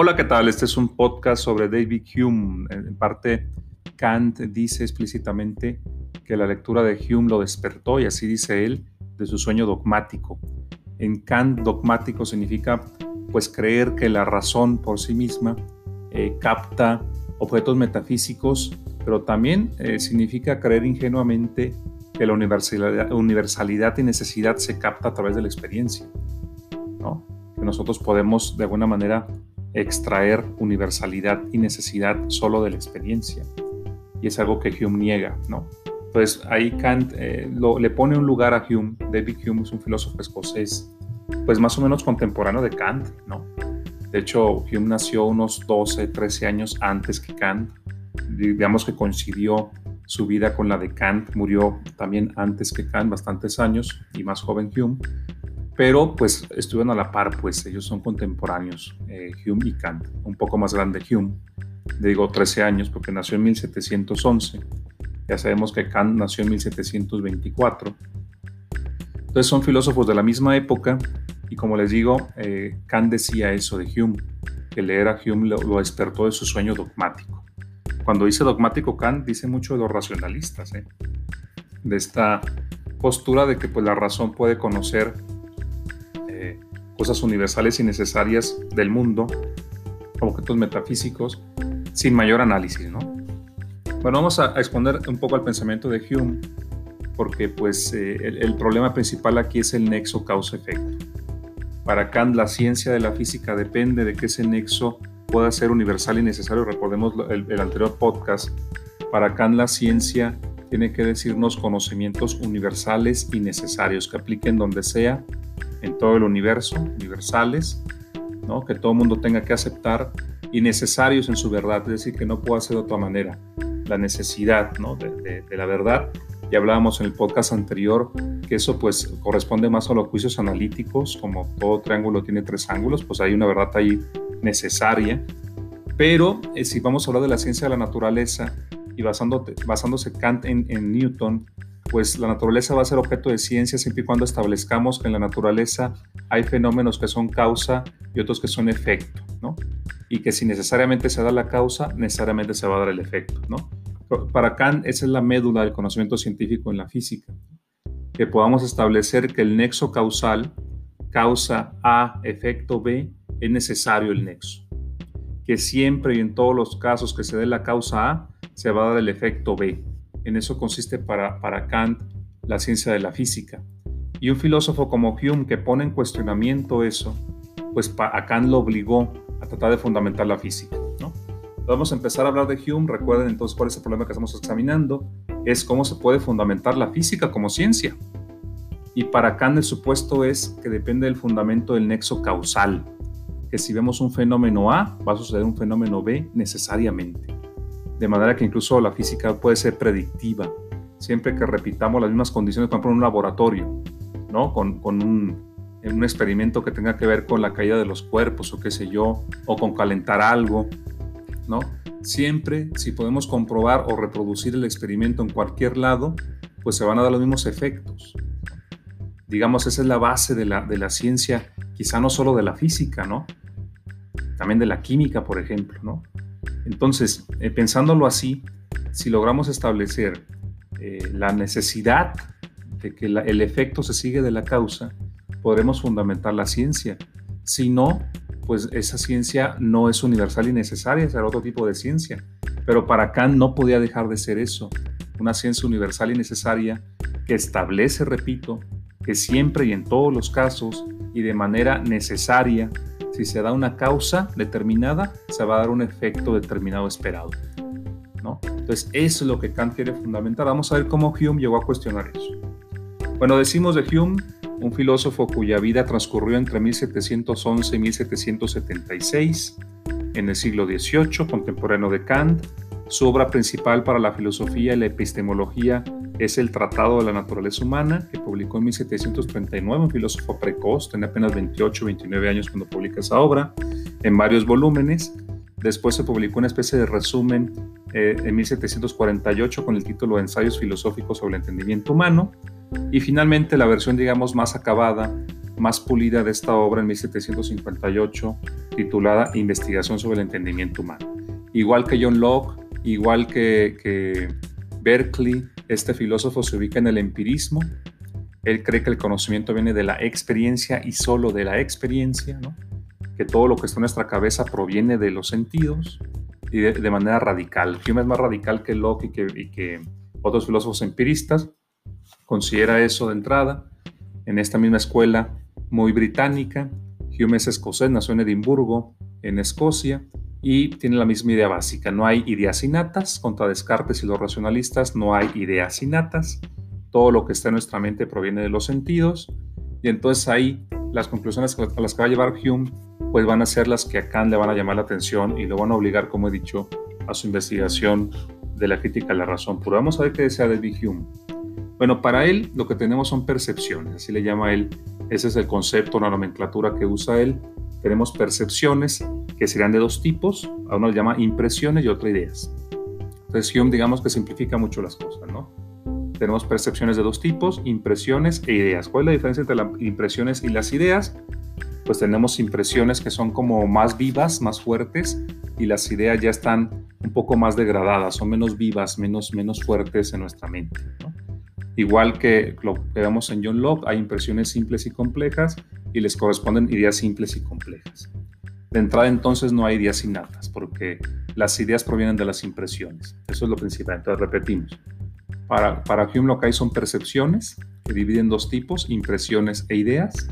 Hola, ¿qué tal? Este es un podcast sobre David Hume. En parte, Kant dice explícitamente que la lectura de Hume lo despertó, y así dice él, de su sueño dogmático. En Kant, dogmático significa pues creer que la razón por sí misma eh, capta objetos metafísicos, pero también eh, significa creer ingenuamente que la universalidad, y necesidad se capta a través de la experiencia. Que nosotros podemos de alguna manera extraer universalidad y necesidad solo de la experiencia. Y es algo que Hume niega, ¿no? Entonces ahí Kant eh, le pone un lugar a Hume. David Hume es un filósofo escocés, pues más o menos contemporáneo de Kant, ¿no? De hecho, Hume nació unos 12, 13 años antes que Kant. Digamos que coincidió su vida con la de Kant, murió también antes que Kant, bastantes años, y más joven Hume pero pues estuvieron a la par, pues ellos son contemporáneos, eh, Hume y Kant, un poco más grande Hume, digo 13 años porque nació en 1711, ya sabemos que Kant nació en 1724, entonces son filósofos de la misma época y como les digo, eh, Kant decía eso de Hume, que leer a Hume lo, despertó de su sueño dogmático. Cuando dice dogmático Kant dice mucho de los racionalistas, ¿eh? de esta postura de que pues la razón puede conocer cosas universales y necesarias del mundo, objetos metafísicos, sin mayor análisis, ¿no? Bueno, vamos a, exponer un poco al pensamiento de Hume, porque pues eh, el, problema principal aquí es el nexo causa-efecto. Para Kant la ciencia de la física depende de que ese nexo pueda ser universal y necesario. Recordemos el, el anterior podcast. Para Kant la ciencia tiene que decirnos conocimientos universales y necesarios que apliquen donde sea en todo el universo, universales, ¿no? que todo el mundo tenga que aceptar y necesarios en su verdad, es decir, que no pueda ser de otra manera. La necesidad ¿no? de, la verdad. Ya hablábamos en el podcast anterior que eso pues corresponde más a los juicios analíticos, como todo triángulo tiene tres ángulos, pues hay una verdad ahí necesaria. Pero eh, si vamos a hablar de la ciencia de la naturaleza y basándose Kant en, en Newton, pues la naturaleza va a ser objeto de ciencia siempre y cuando establezcamos que en la naturaleza hay fenómenos que son causa y otros que son efecto, ¿no? Y que si necesariamente se da la causa, necesariamente se va a dar el efecto, ¿no? Para Kant esa es la médula del conocimiento científico en la física, que podamos establecer que el nexo causal, causa A, efecto B, es necesario el nexo. Que siempre y en todos los casos que se dé la causa A, se va a dar el efecto B en eso consiste para, para Kant la ciencia de la física. Y un filósofo como Hume que pone en cuestionamiento eso, pues a Kant lo obligó a tratar de fundamentar la física. ¿no? Vamos a empezar a hablar de Hume. Recuerden entonces cuál es el problema que estamos examinando. Es cómo se puede fundamentar la física como ciencia. Y para Kant el supuesto es que depende del fundamento del nexo causal, que si vemos un fenómeno A, va a suceder un fenómeno B necesariamente de manera que incluso la física puede ser predictiva, siempre que repitamos las mismas condiciones, por ejemplo, en un laboratorio, ¿no? Con, un, experimento que tenga que ver con la caída de los cuerpos o qué sé yo, o con calentar algo, ¿no? Siempre, si podemos comprobar o reproducir el experimento en cualquier lado, pues se van a dar los mismos efectos. Digamos, esa es la base de la, de la ciencia, quizá no solo de la física, ¿no? También de la química, por ejemplo, ¿no? Entonces, eh, pensándolo así, si logramos establecer eh, la necesidad de que el efecto se sigue de la causa, podremos fundamentar la ciencia. Si no, pues esa ciencia no es universal y necesaria, será otro tipo de ciencia. Pero para Kant no podía dejar de ser eso, una ciencia universal y necesaria que establece, repito, que siempre y en todos los casos y de manera necesaria si se da una causa determinada, se va a dar un efecto determinado esperado. ¿no? Entonces, eso es lo que Kant quiere fundamentar. Vamos a ver cómo Hume llegó a cuestionar eso. Bueno, decimos de Hume, un filósofo cuya vida transcurrió entre 1711 y 1776, en el siglo XVIII, contemporáneo de Kant. Su obra principal para la filosofía y la epistemología es el Tratado de la Naturaleza Humana, que publicó en 1739, un filósofo precoz, tenía apenas 28 29 años cuando publica esa obra, en varios volúmenes. Después se publicó una especie de resumen eh, en 1748 con el título Ensayos filosóficos sobre el entendimiento humano. Y finalmente la versión, digamos, más acabada más pulida de esta obra en 1758, titulada Investigación sobre el entendimiento humano. Igual que John Locke, igual que Berkeley, este filósofo se ubica en el empirismo. Él cree que el conocimiento viene de la experiencia y solo de la experiencia, que todo lo que está en nuestra cabeza proviene de los sentidos y de, manera radical. Hume es más radical que Locke y que, y que otros filósofos empiristas. Considera eso de entrada. En esta misma escuela muy británica, Hume es escocés, nació en Edimburgo, en Escocia, y tiene la misma idea básica. No hay ideas innatas, contra Descartes y los racionalistas no hay ideas innatas. Todo lo que está en nuestra mente proviene de los sentidos. Y entonces ahí las conclusiones a las que va a llevar Hume pues van a ser las que a Kant le van a llamar la atención y lo van a obligar, como he dicho, a su investigación de la crítica a la razón Pero Vamos a ver qué decía David Hume. Bueno, para él lo que tenemos son percepciones, así le llama él, ese es el concepto, la nomenclatura que usa él. Tenemos percepciones que serían de dos tipos, a uno le llama impresiones y otra ideas. Entonces Hume digamos que simplifica mucho las cosas, ¿no? Tenemos percepciones de dos tipos, impresiones e ideas. ¿Cuál es la diferencia entre las impresiones y las ideas? Pues tenemos impresiones que son como más vivas, más fuertes, y las ideas ya están un poco más degradadas, son menos vivas, menos, menos fuertes en nuestra mente. Igual que lo que vemos en John Locke, hay impresiones simples y complejas y les corresponden ideas simples y complejas. De entrada entonces no hay ideas innatas, porque las ideas provienen de las impresiones. Eso es lo principal. Entonces repetimos. Para, para Hume lo que hay son percepciones que dividen dos tipos, impresiones e ideas.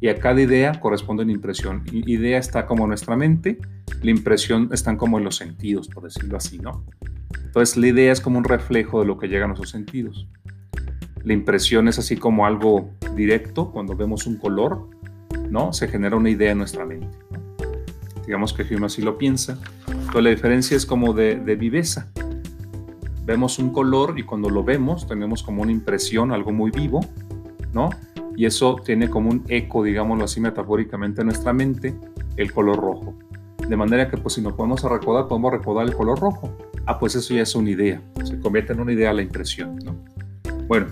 Y a cada idea corresponde una impresión. Idea está como nuestra mente, la impresión están como en los sentidos, por decirlo así, ¿no? Entonces la idea es como un reflejo de lo que llega a nuestros sentidos. La impresión es así como algo directo, cuando vemos un color, ¿no? Se genera una idea en nuestra mente. Digamos que Hume así lo piensa. Entonces la diferencia es como de, de viveza. Vemos un color y cuando lo vemos tenemos como una impresión, algo muy vivo, ¿no? Y eso tiene como un eco, digámoslo así metafóricamente, en nuestra mente, el color rojo. De manera que pues si nos podemos recordar, podemos recordar el color rojo. Ah, pues eso ya es una idea. Se convierte en una idea la impresión, ¿no? Bueno,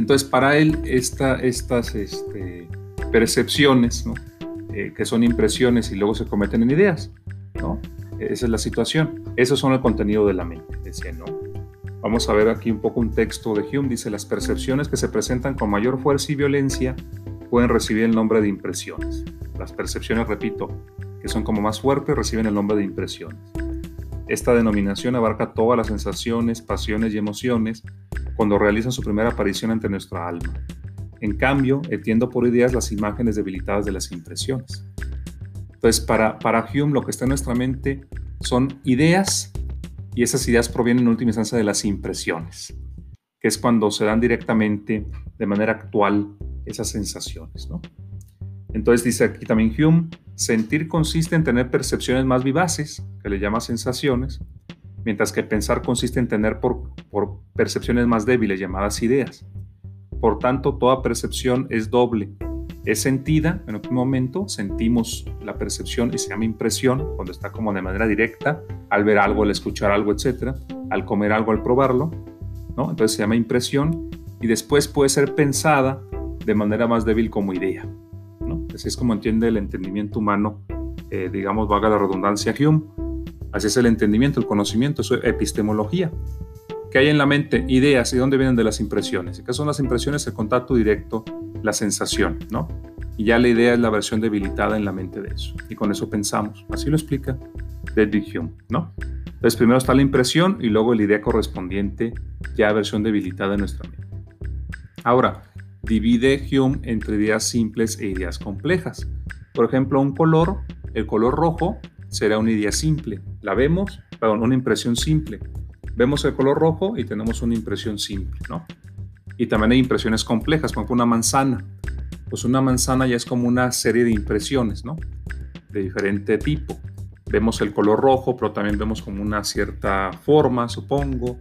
entonces, para él, estas este, percepciones, eh, que son impresiones y luego se cometen en ideas, ¿no? Esa es la situación. Esos son el contenido de la mente, decía, ¿no? Vamos a ver aquí un poco un texto de Hume. Dice, las percepciones que se presentan con mayor fuerza y violencia pueden recibir el nombre de impresiones. Las percepciones, repito, que son como más fuertes, reciben el nombre de impresiones. Esta denominación abarca todas las sensaciones, pasiones y emociones cuando realizan su primera aparición ante nuestra alma. En cambio, entiendo por ideas las imágenes debilitadas de las impresiones. Entonces, para, para Hume lo que está en nuestra mente son ideas y esas ideas provienen en última instancia de las impresiones, que es cuando se dan directamente, de manera actual, esas sensaciones. Entonces dice aquí también Hume, sentir consiste en tener percepciones más vivaces, que le llama sensaciones, mientras que pensar consiste en tener por, percepciones más débiles llamadas ideas. Por tanto, toda percepción es doble. Es sentida, en un momento sentimos la percepción y se llama impresión, cuando está como de manera directa, al ver algo, al escuchar algo, etc., al comer algo, al probarlo, ¿no? Entonces se llama impresión y después puede ser pensada de manera más débil como idea, ¿no? Así es como entiende el entendimiento humano, eh, digamos, vaga la redundancia Hume, Así es el entendimiento, el conocimiento, eso es epistemología. ¿Qué hay en la mente? Ideas. ¿Y dónde vienen de las impresiones? qué son las impresiones? El contacto directo, la sensación, ¿no? Y ya la idea es la versión debilitada en la mente de eso. Y con eso pensamos. Así lo explica David Hume, ¿no? Entonces primero está la impresión y luego la idea correspondiente, ya versión debilitada en nuestra mente. Ahora, divide Hume entre ideas simples e ideas complejas. Por ejemplo, un color, el color rojo, será una idea simple. La vemos, perdón, una impresión simple. Vemos el color rojo y tenemos una impresión simple, ¿no? Y también hay impresiones complejas, por ejemplo, una manzana. Pues una manzana ya es como una serie de impresiones, ¿no? De diferente tipo. Vemos el color rojo, pero también vemos como una cierta forma, supongo.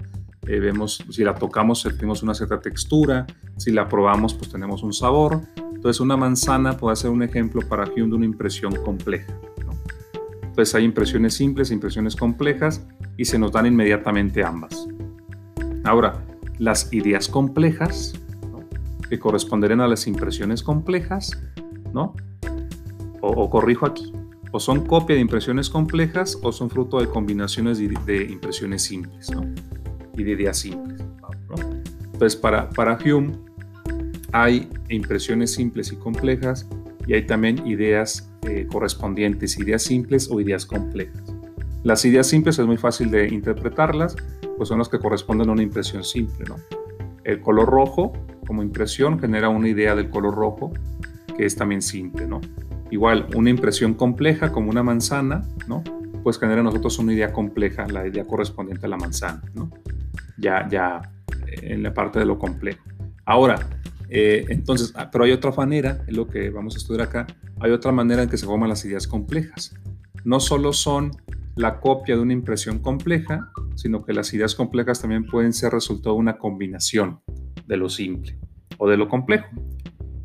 Eh, vemos, si la tocamos, sentimos una cierta textura. Si la probamos, pues tenemos un sabor. Entonces, una manzana puede ser un ejemplo para Hume de una impresión compleja. Entonces hay impresiones simples, impresiones complejas y se nos dan inmediatamente ambas. Ahora, las ideas complejas que corresponderían a las impresiones complejas, ¿no? O, corrijo aquí, o son copia de impresiones complejas o son fruto de combinaciones de, impresiones simples. Y de ideas simples, ¿no? Entonces, para, para Hume hay impresiones simples y complejas y hay también ideas eh, correspondientes, ideas simples o ideas complejas. Las ideas simples es muy fácil de interpretarlas, pues son las que corresponden a una impresión simple, ¿no? El color rojo como impresión genera una idea del color rojo que es también simple, ¿no? Igual, una impresión compleja como una manzana, ¿no? Pues genera nosotros una idea compleja, la idea correspondiente a la manzana, ¿no? Ya, ya eh, en la parte de lo complejo. Ahora, eh, entonces, ah, pero hay otra manera, es lo que vamos a estudiar acá, hay otra manera en que se forman las ideas complejas. No solo son la copia de una impresión compleja, sino que las ideas complejas también pueden ser resultado de una combinación de lo simple o de lo complejo.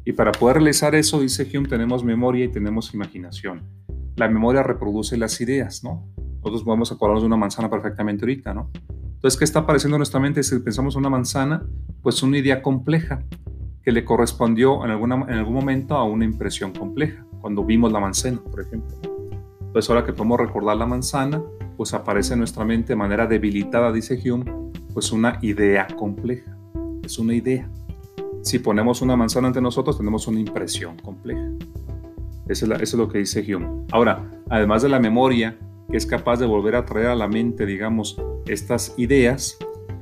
Y para poder realizar eso, dice Hume, tenemos memoria y tenemos imaginación. La memoria reproduce las ideas, ¿no? Nosotros podemos acordarnos de una manzana perfectamente ahorita, ¿no? Entonces, ¿qué está apareciendo en nuestra mente si pensamos en una manzana? Pues una idea compleja que le correspondió en, alguna, en algún momento a una impresión compleja, cuando vimos la manzana, por ejemplo. Entonces ahora que podemos recordar la manzana, pues aparece en nuestra mente de manera debilitada, dice Hume, pues una idea compleja. Es una idea. Si ponemos una manzana ante nosotros, tenemos una impresión compleja. Eso es, eso es lo que dice Hume. Ahora, además de la memoria, que es capaz de volver a traer a la mente, digamos, estas ideas,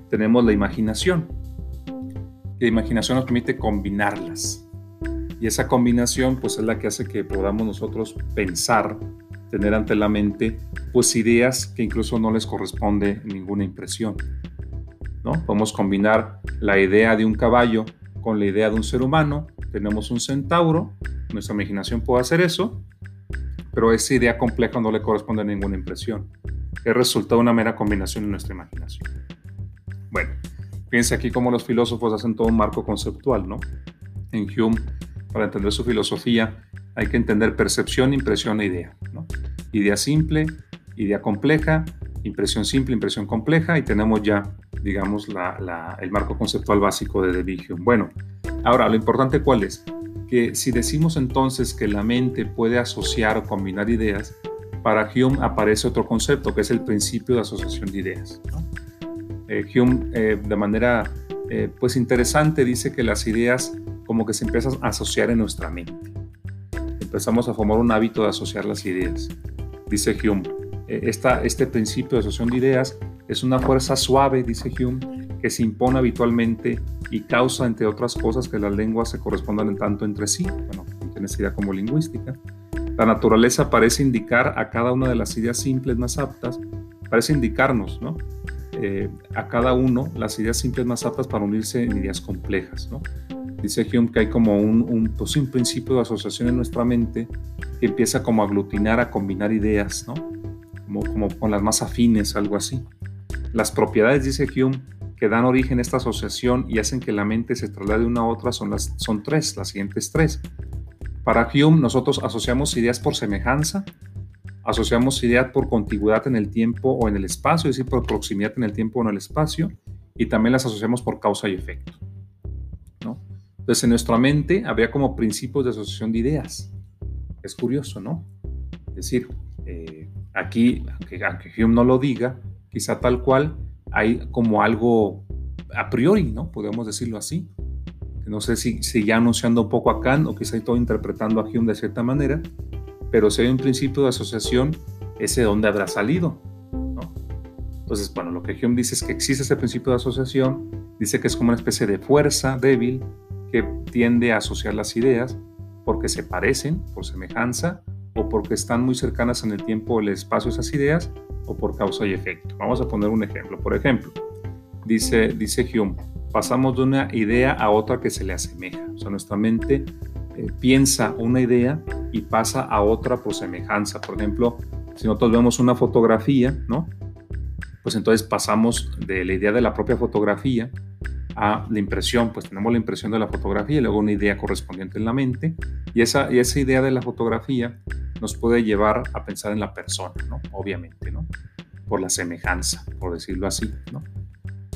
tenemos la imaginación la imaginación nos permite combinarlas. Y esa combinación pues es la que hace que podamos nosotros pensar, tener ante la mente pues ideas que incluso no les corresponde ninguna impresión. ¿no? Podemos combinar la idea de un caballo con la idea de un ser humano, tenemos un centauro, nuestra imaginación puede hacer eso, pero esa idea compleja no le corresponde a ninguna impresión. Es resultado de una mera combinación en nuestra imaginación. Bueno, Fíjense aquí cómo los filósofos hacen todo un marco conceptual, ¿no? En Hume, para entender su filosofía, hay que entender percepción, impresión e idea, ¿no? Idea simple, idea compleja, impresión simple, impresión compleja, y tenemos ya, digamos, el marco conceptual básico de David Hume. Bueno, ahora, lo importante cuál es? Que si decimos entonces que la mente puede asociar o combinar ideas, para Hume aparece otro concepto, que es el principio de asociación de ideas. ¿no? Eh, Hume eh, de manera eh, pues interesante dice que las ideas como que se empiezan a asociar en nuestra mente. Empezamos a formar un hábito de asociar las ideas. Dice Hume, esta, este principio de asociación de ideas es una fuerza suave, dice Hume, que se impone habitualmente y causa, entre otras cosas, que las lenguas se correspondan tanto entre sí, bueno, tiene esa idea como lingüística. La naturaleza parece indicar a cada una de las ideas simples más aptas, parece indicarnos, ¿no? Eh, a cada uno las ideas simples más aptas para unirse en ideas complejas. ¿no? Dice Hume que hay como un, un, pues un principio de asociación en nuestra mente que empieza como a aglutinar, a combinar ideas, ¿no? como, con las más afines, algo así. Las propiedades, dice Hume, que dan origen a esta asociación y hacen que la mente se traslade de una a otra son, las, son tres, las siguientes tres. Para Hume, nosotros asociamos ideas por semejanza, Asociamos idea por contigüidad en el tiempo o en el espacio, es decir, por proximidad en el tiempo o en el espacio, y también las asociamos por causa y efecto. ¿no? Entonces, en nuestra mente habría como principios de asociación de ideas. Es curioso, ¿no? Es decir, eh, aquí, aunque, aunque Hume no lo diga, quizá tal cual, hay como algo a priori, ¿no? Podemos decirlo así. No sé si, si ya anunciando un poco a Kant o quizá estoy interpretando a Hume de cierta manera, pero si hay un principio de asociación, ese de dónde habrá salido. ¿no? Entonces, bueno, lo que Hume dice es que existe ese principio de asociación, dice que es como una especie de fuerza débil que tiende a asociar las ideas porque se parecen por semejanza o porque están muy cercanas en el tiempo o el espacio esas ideas o por causa y efecto. Vamos a poner un ejemplo. Por ejemplo, dice, dice Hume, pasamos de una idea a otra que se le asemeja. O sea, nuestra mente eh, piensa una idea y pasa a otra por semejanza. Por ejemplo, si nosotros vemos una fotografía, ¿no? Pues entonces pasamos de la idea de la propia fotografía a la impresión, pues tenemos la impresión de la fotografía y luego una idea correspondiente en la mente y esa, y esa idea de la fotografía nos puede llevar a pensar en la persona, ¿no? Obviamente, ¿no? Por la semejanza, por decirlo así, ¿no?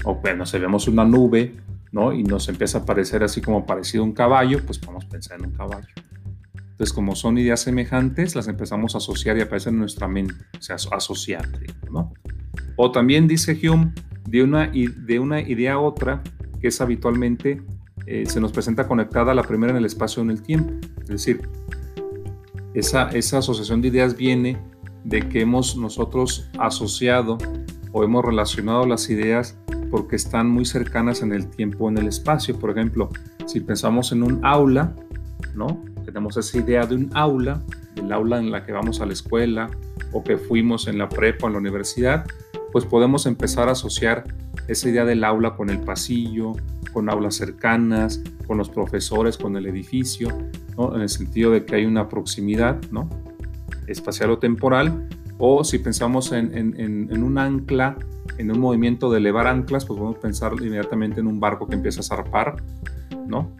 O bueno, si vemos una nube ¿no? Y nos empieza a parecer así como parecido a un caballo, pues podemos pensar en un caballo. Entonces, como son ideas semejantes, las empezamos a asociar y aparecen en nuestra mente, o sea, asociar, ¿no? O también dice Hume, de una, de una idea a otra, que es habitualmente, eh, se nos presenta conectada a la primera en el espacio en el tiempo. Es decir, esa, esa asociación de ideas viene de que hemos nosotros asociado o hemos relacionado las ideas porque están muy cercanas en el tiempo o en el espacio. Por ejemplo, si pensamos en un aula, ¿no? Tenemos esa idea de un aula, del aula en la que vamos a la escuela o que fuimos en la prepa o en la universidad, pues podemos empezar a asociar esa idea del aula con el pasillo, con aulas cercanas, con los profesores, con el edificio, ¿no? en el sentido de que hay una proximidad ¿no? espacial o temporal, o si pensamos en, un ancla, en un movimiento de elevar anclas, pues podemos pensar inmediatamente en un barco que empieza a zarpar, ¿no?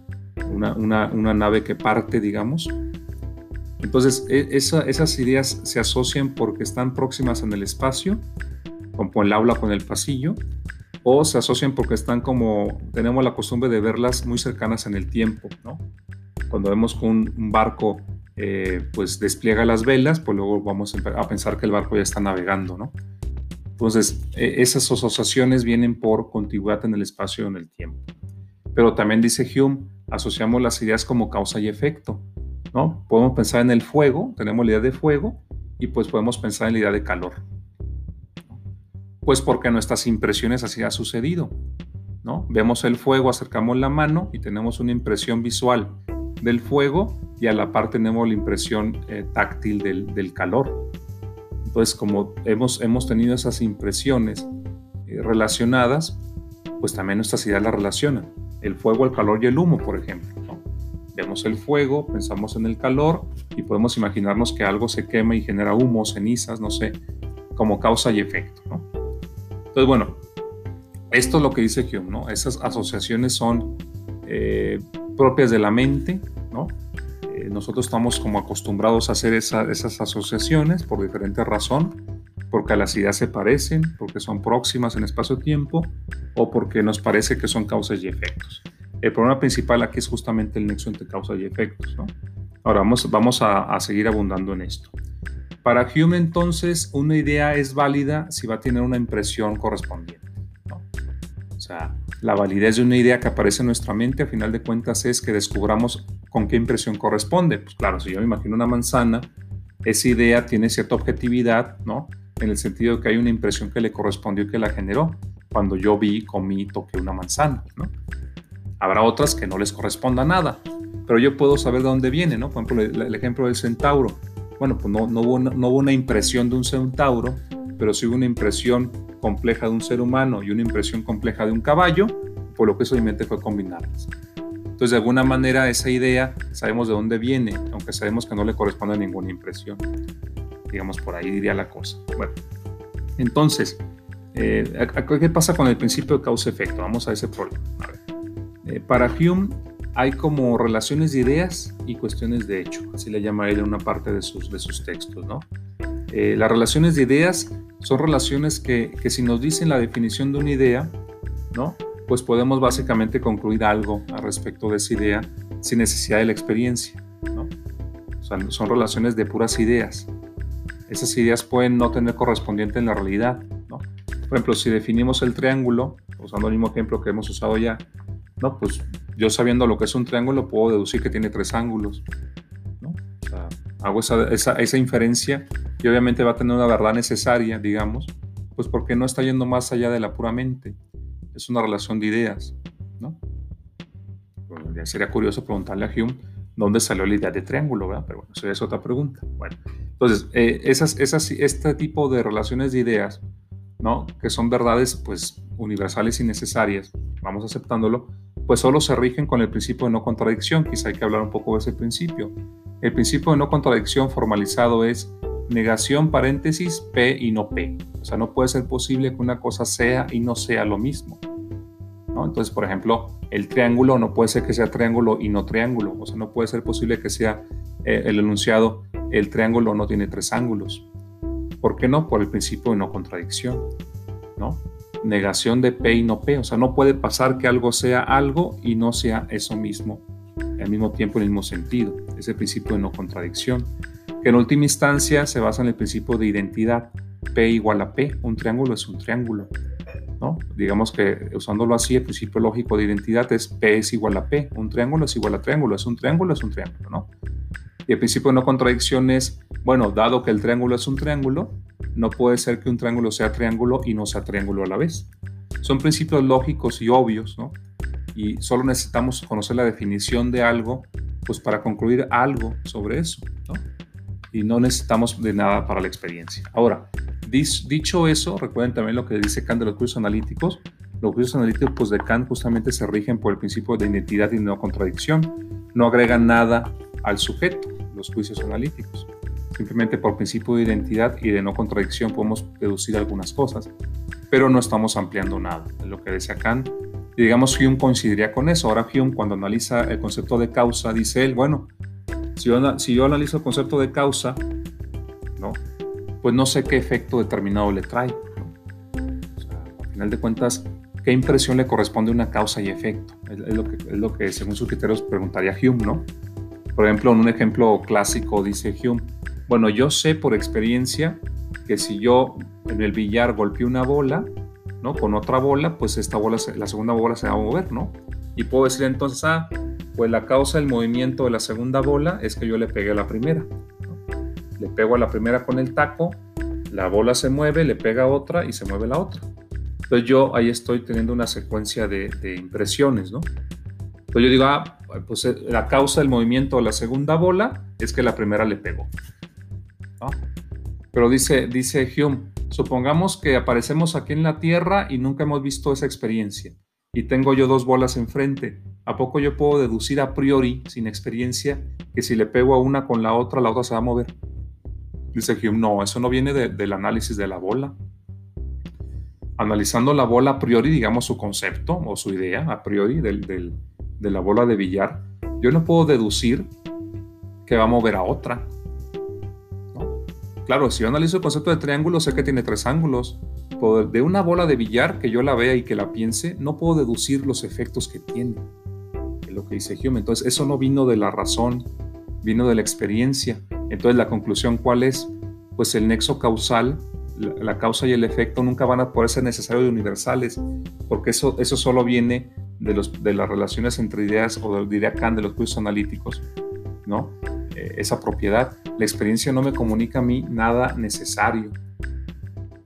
Una, una nave que parte, digamos. Entonces, e, esas ideas se asocian porque están próximas en el espacio, como el aula con el pasillo, o se asocian porque están como, tenemos la costumbre de verlas muy cercanas en el tiempo, ¿no? Cuando vemos que un, barco eh, pues despliega las velas, pues luego vamos a pensar que el barco ya está navegando, ¿no? Entonces, e, esas asociaciones vienen por contigüidad en el espacio y en el tiempo. Pero también dice Hume, asociamos las ideas como causa y efecto, ¿no? Podemos pensar en el fuego, tenemos la idea de fuego, y pues podemos pensar en la idea de calor. Pues porque nuestras impresiones así ha sucedido, ¿no? Vemos el fuego, acercamos la mano y tenemos una impresión visual del fuego y a la par tenemos la impresión eh, táctil del, calor. Entonces, como hemos, hemos tenido esas impresiones eh, relacionadas, pues también nuestras ideas las relacionan. El fuego, el calor y el humo, por ejemplo. Vemos el fuego, pensamos en el calor y podemos imaginarnos que algo se quema y genera humo, cenizas, no sé, como causa y efecto. Entonces, bueno, esto es lo que dice Hume, ¿no? Esas asociaciones son eh, propias de la mente, ¿no? Eh, nosotros estamos como acostumbrados a hacer esas asociaciones por diferente razón, porque las ideas se parecen, porque son próximas en espacio-tiempo o porque nos parece que son causas y efectos. El problema principal aquí es justamente el nexo entre causas y efectos, ¿no? Ahora vamos, vamos a, a seguir abundando en esto. Para Hume entonces una idea es válida si va a tener una impresión correspondiente. ¿no? O sea, la validez de una idea que aparece en nuestra mente, a final de cuentas, es que descubramos con qué impresión corresponde. Pues claro, si yo me imagino una manzana, esa idea tiene cierta objetividad, ¿no? En el sentido de que hay una impresión que le correspondió y que la generó cuando yo vi, comí, toqué una manzana, ¿no? Habrá otras que no les corresponda nada, pero yo puedo saber de dónde viene, ¿no? Por ejemplo, el, el ejemplo del centauro. Bueno, pues no, no, hubo una, no hubo una impresión de un centauro, pero sí hubo una impresión compleja de un ser humano y una impresión compleja de un caballo, por lo que eso obviamente fue combinarlas. Entonces, de alguna manera, esa idea sabemos de dónde viene, aunque sabemos que no le corresponde a ninguna impresión. Digamos, por ahí diría la cosa. Bueno, entonces, eh, ¿qué pasa con el principio de causa-efecto? Vamos a ese problema. A ver. Eh, para Hume, hay como relaciones de ideas y cuestiones de hecho, así le llama él en una parte de sus, de sus textos, ¿no? Eh, las relaciones de ideas son relaciones que, que, si nos dicen la definición de una idea, ¿no? Pues podemos básicamente concluir algo al respecto de esa idea sin necesidad de la experiencia, ¿no? O sea, son relaciones de puras ideas. Esas ideas pueden no tener correspondiente en la realidad, ¿no? Por ejemplo, si definimos el triángulo, usando el mismo ejemplo que hemos usado ya, ¿no? Pues yo sabiendo lo que es un triángulo puedo deducir que tiene tres ángulos. ¿no? Hago esa, esa, esa, inferencia y obviamente va a tener una verdad necesaria, digamos, pues porque no está yendo más allá de la pura mente. Es una relación de ideas. ¿no? Sería curioso preguntarle a Hume dónde salió la idea de triángulo, ¿verdad? Pero bueno, eso es otra pregunta. Bueno, entonces, eh, esas, esas, este tipo de relaciones de ideas, ¿no? Que son verdades, pues, universales y necesarias, vamos aceptándolo, pues solo se rigen con el principio de no contradicción. Quizá hay que hablar un poco de ese principio. El principio de no contradicción formalizado es negación paréntesis P y no P. O sea, no puede ser posible que una cosa sea y no sea lo mismo. Entonces, por ejemplo, el triángulo no puede ser que sea triángulo y no triángulo. O sea, no puede ser posible que sea eh, el enunciado el triángulo no tiene tres ángulos. ¿Por qué no? Por el principio de no contradicción. ¿no? negación de P y no P. O sea, no puede pasar que algo sea algo y no sea eso mismo al mismo tiempo en el mismo sentido. Es el principio de no contradicción, que en última instancia se basa en el principio de identidad. P igual a P, un triángulo es un triángulo. ¿No? Digamos que usándolo así, el principio lógico de identidad es P es igual a P, un triángulo es igual a triángulo, es un triángulo, es un triángulo, ¿no? Y el principio de no contradicción es, bueno, dado que el triángulo es un triángulo, no puede ser que un triángulo sea triángulo y no sea triángulo a la vez. Son principios lógicos y obvios, ¿no? Y solo necesitamos conocer la definición de algo, pues para concluir algo sobre eso, ¿no? Y no necesitamos de nada para la experiencia. Ahora, dicho eso, recuerden también lo que dice Kant de los juicios analíticos. Los juicios analíticos pues, de Kant justamente se rigen por el principio de identidad y no contradicción. No agregan nada al sujeto, los juicios analíticos. Simplemente por principio de identidad y de no contradicción podemos deducir algunas cosas, pero no estamos ampliando nada. Es lo que decía Kant. Y digamos, Hume coincidiría con eso. Ahora Hume cuando analiza el concepto de causa, dice él, bueno, si yo, analizo el concepto de causa, ¿no? pues no sé qué efecto determinado le trae. al final de cuentas, ¿qué impresión le corresponde a una causa y efecto? Es, lo, que, es lo que según sus criterios preguntaría Hume, ¿no? Por ejemplo, en un ejemplo clásico dice Hume, bueno, yo sé por experiencia que si yo en el billar golpeo una bola, ¿no? Con otra bola, pues esta bola, la segunda bola se va a mover, ¿no? Y puedo decir entonces, ah, pues la causa del movimiento de la segunda bola es que yo le pegué a la primera. Le pego a la primera con el taco, la bola se mueve, le pega a otra y se mueve la otra. Entonces yo ahí estoy teniendo una secuencia de, impresiones, ¿no? Entonces yo digo, ah, pues eh, la causa del movimiento de la segunda bola es que la primera le pegó. Pero dice, dice Hume, supongamos que aparecemos aquí en la Tierra y nunca hemos visto esa experiencia y tengo yo dos bolas enfrente. ¿A poco yo puedo deducir a priori, sin experiencia, que si le pego a una con la otra, la otra se va a mover? Dice Hume, no, eso no viene del análisis de la bola. Analizando la bola a priori, digamos su concepto o su idea a priori del, de la bola de billar, yo no puedo deducir que va a mover a otra. Claro, si yo analizo el concepto de triángulo, sé que tiene tres ángulos. De una bola de billar que yo la vea y que la piense, no puedo deducir los efectos que tiene. Es lo que dice Hume. Entonces, eso no vino de la razón, vino de la experiencia. Entonces, la conclusión, ¿cuál es? Pues el nexo causal, la, causa y el efecto nunca van a poder ser necesarios y universales, porque eso, eso solo viene de, los, de las relaciones entre ideas, o diría Kant, de los juicios analíticos, ¿no? Eh, esa propiedad. La experiencia no me comunica a mí nada necesario.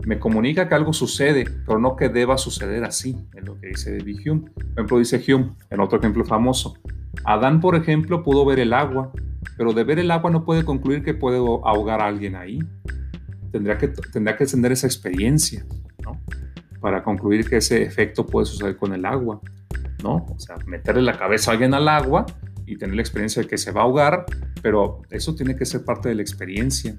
Me comunica que algo sucede, pero no que deba suceder así, es lo que dice David Hume. Por ejemplo, dice Hume, en otro ejemplo famoso, Adán, por ejemplo, pudo ver el agua, pero de ver el agua no puede concluir que puede ahogar a alguien ahí. Tendría que, tendría que tener esa experiencia, ¿no? Para concluir que ese efecto puede suceder con el agua. ¿no? O sea, meterle la cabeza a alguien al agua y tener la experiencia de que se va a ahogar, pero eso tiene que ser parte de la experiencia.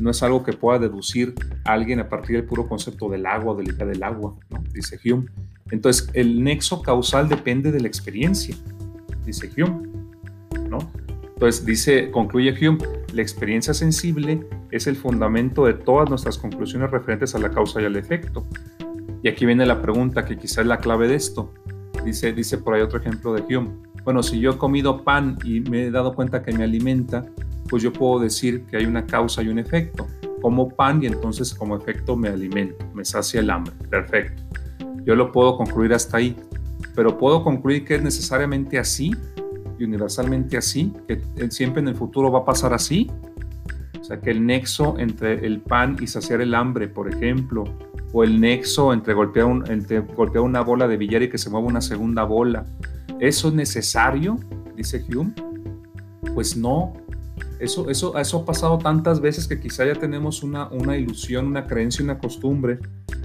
No es algo que pueda deducir alguien a partir del puro concepto del agua, del idea del agua, ¿no? Dice Hume. Entonces, el nexo causal depende de la experiencia, dice Hume, ¿no? Entonces, dice, concluye Hume, la experiencia sensible es el fundamento de todas nuestras conclusiones referentes a la causa y al efecto. Y aquí viene la pregunta que quizá es la clave de esto. Dice, dice por ahí otro ejemplo de Hume. Bueno, si yo he comido pan y me he dado cuenta que me alimenta, pues yo puedo decir que hay una causa y un efecto. Como pan y entonces como efecto me alimento, me sacia el hambre. Perfecto. Yo lo puedo concluir hasta ahí. Pero puedo concluir que es necesariamente así y universalmente así, que siempre en el futuro va a pasar así. O sea, que el nexo entre el pan y saciar el hambre, por ejemplo, o el nexo entre golpear, una bola de billar y que se mueva una segunda bola. ¿Eso es necesario? Dice Hume. Pues no. Eso, eso, ha pasado tantas veces que quizá ya tenemos una, una ilusión, una creencia, una costumbre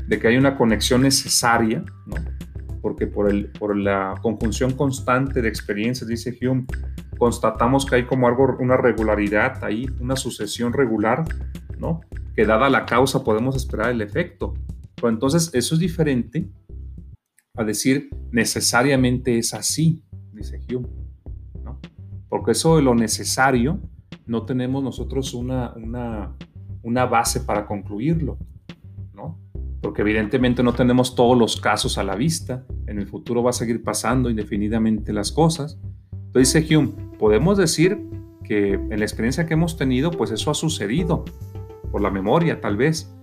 de que hay una conexión necesaria, ¿no? porque por, el, por la conjunción constante de experiencias, dice Hume, constatamos que hay como algo, una regularidad ahí, una sucesión regular, ¿no? Que dada la causa podemos esperar el efecto. Pero entonces eso es diferente a decir necesariamente es así, dice Hume. ¿no? Porque eso de lo necesario no tenemos nosotros una, una, una base para concluirlo. ¿no? porque evidentemente no tenemos todos los casos a la vista, en el futuro va a seguir pasando indefinidamente las cosas. Entonces dice Hume, podemos decir que en la experiencia que hemos tenido, pues eso ha sucedido, por la memoria tal vez,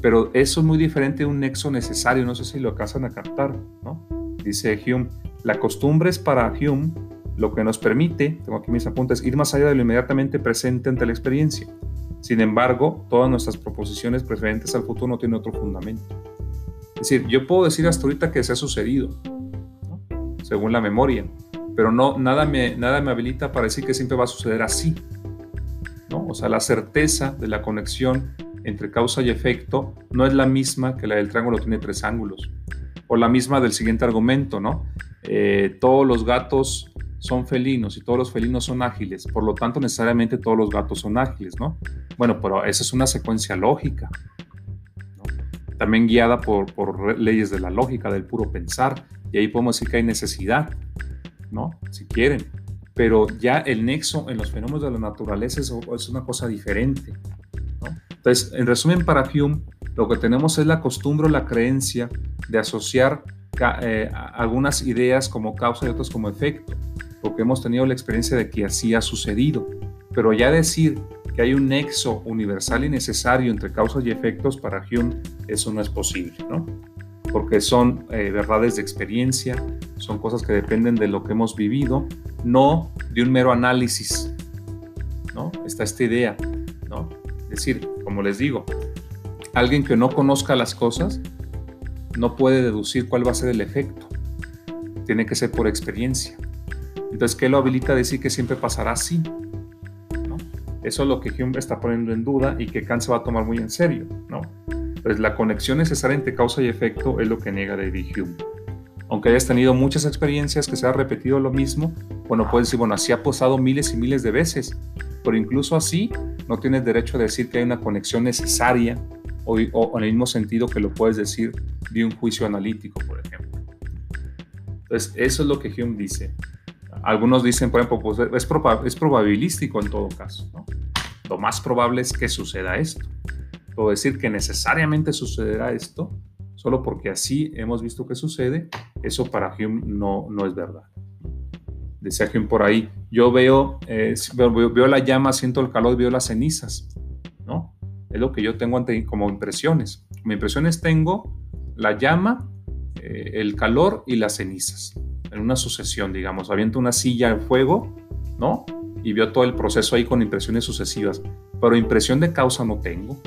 pero eso es muy diferente de un nexo necesario, no sé si lo alcanzan a captar, ¿no? Dice Hume, la costumbre es para Hume lo que nos permite, tengo aquí mis apuntes, ir más allá de lo inmediatamente presente ante la experiencia. Sin embargo, todas nuestras proposiciones preferentes al futuro no tienen otro fundamento. Es decir, yo puedo decir hasta ahorita que se ha sucedido, según la memoria, pero no, nada, me, nada me habilita para decir que siempre va a suceder así. ¿no? O sea, la certeza de la conexión entre causa y efecto no es la misma que la del triángulo tiene tres ángulos. O la misma del siguiente argumento, ¿no? Eh, todos los gatos son felinos y todos los felinos son ágiles, por lo tanto necesariamente todos los gatos son ágiles, ¿no? Bueno, pero esa es una secuencia lógica, también guiada por, por, leyes de la lógica, del puro pensar, y ahí podemos decir que hay necesidad, ¿no? Si quieren, pero ya el nexo en los fenómenos de la naturaleza es, es una cosa diferente, entonces, en resumen, para Hume, lo que tenemos es la costumbre o la creencia de asociar eh, algunas ideas como causa y otras como efecto, porque hemos tenido la experiencia de que así ha sucedido. Pero ya decir que hay un nexo universal y necesario entre causas y efectos para Hume, eso no es posible, ¿no? Porque son eh, verdades de experiencia, son cosas que dependen de lo que hemos vivido, no de un mero análisis, ¿no? Está esta idea, ¿no? Es decir, como les digo, alguien que no conozca las cosas no puede deducir cuál va a ser el efecto. Tiene que ser por experiencia. Entonces, ¿qué lo habilita a decir que siempre pasará así? Eso es lo que Hume está poniendo en duda y que Kant se va a tomar muy en serio. ¿no? Pues la conexión necesaria entre causa y efecto es lo que niega David Hume. Aunque hayas tenido muchas experiencias que se ha repetido lo mismo, bueno, puedes decir, bueno, así ha pasado miles y miles de veces, pero incluso así no tienes derecho a decir que hay una conexión necesaria o, en el mismo sentido que lo puedes decir de un juicio analítico, por ejemplo. Entonces, eso es lo que Hume dice. Algunos dicen, por ejemplo, pues es, es probabilístico en todo caso. Lo más probable es que suceda esto. Puedo decir que necesariamente sucederá esto, solo porque así hemos visto que sucede, eso para Hume no, no es verdad decía Hume por ahí, yo veo, eh, veo, la llama, siento el calor, veo las cenizas, ¿no? Es lo que yo tengo ante, como impresiones. Como impresiones tengo la llama, eh, el calor y las cenizas, en una sucesión, digamos. Aviento una silla al fuego, ¿no? Y veo todo el proceso ahí con impresiones sucesivas. Pero impresión de causa no tengo.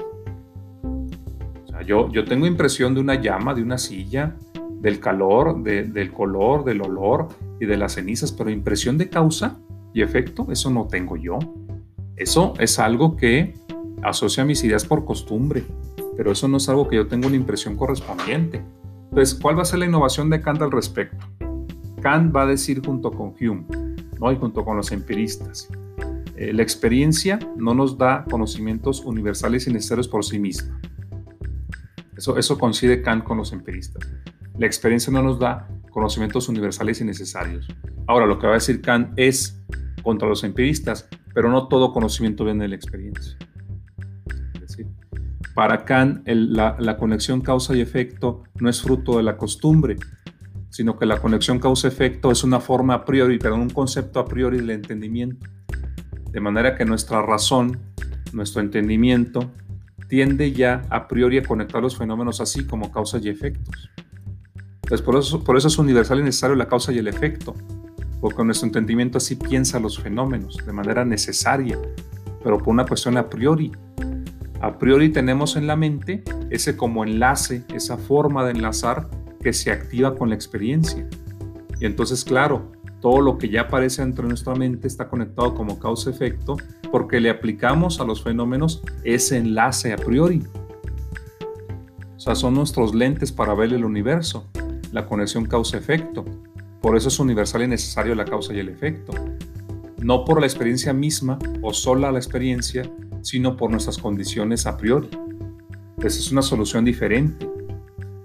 O sea, yo, yo tengo impresión de una llama, de una silla, del calor, del color, del olor y de las cenizas, pero impresión de causa y efecto, eso no tengo yo. Eso es algo que asocia mis ideas por costumbre, pero eso no es algo que yo tenga una impresión correspondiente. Entonces, ¿cuál va a ser la innovación de Kant al respecto? Kant va a decir junto con Hume ¿no? y junto con los empiristas, eh, la experiencia no nos da conocimientos universales y necesarios por sí misma. Eso, coincide Kant con los empiristas. La experiencia no nos da conocimientos universales y necesarios. Ahora, lo que va a decir Kant es contra los empiristas, pero no todo conocimiento viene de la experiencia. Para Kant, la conexión causa y efecto no es fruto de la costumbre, sino que la conexión causa-efecto es una forma a priori, pero un concepto a priori del entendimiento. De manera que nuestra razón, nuestro entendimiento, tiende ya a priori a conectar los fenómenos así como causas y efectos. Pues por eso, por eso es universal y necesario la causa y el efecto, porque nuestro entendimiento así piensa los fenómenos de manera necesaria, pero por una cuestión a priori. A priori tenemos en la mente ese como enlace, esa forma de enlazar que se activa con la experiencia. Y entonces, claro, todo lo que ya aparece dentro de nuestra mente está conectado como causa-efecto porque le aplicamos a los fenómenos ese enlace a priori. O sea, son nuestros lentes para ver el universo la conexión causa-efecto. Por eso es universal y necesario la causa y el efecto. No por la experiencia misma o sola la experiencia, sino por nuestras condiciones a priori. Esa es una solución diferente.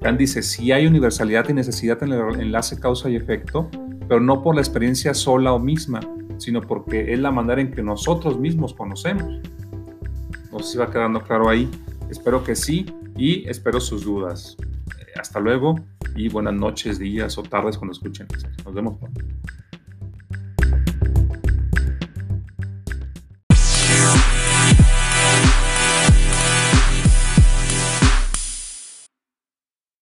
Kant dice, si hay universalidad y necesidad en el enlace causa y efecto, pero no por la experiencia sola o misma, sino porque es la manera en que nosotros mismos conocemos. No sé si va quedando claro ahí. Espero que sí. y espero sus dudas. Eh, hasta luego y buenas noches, días o tardes cuando escuchen. Nos vemos pronto.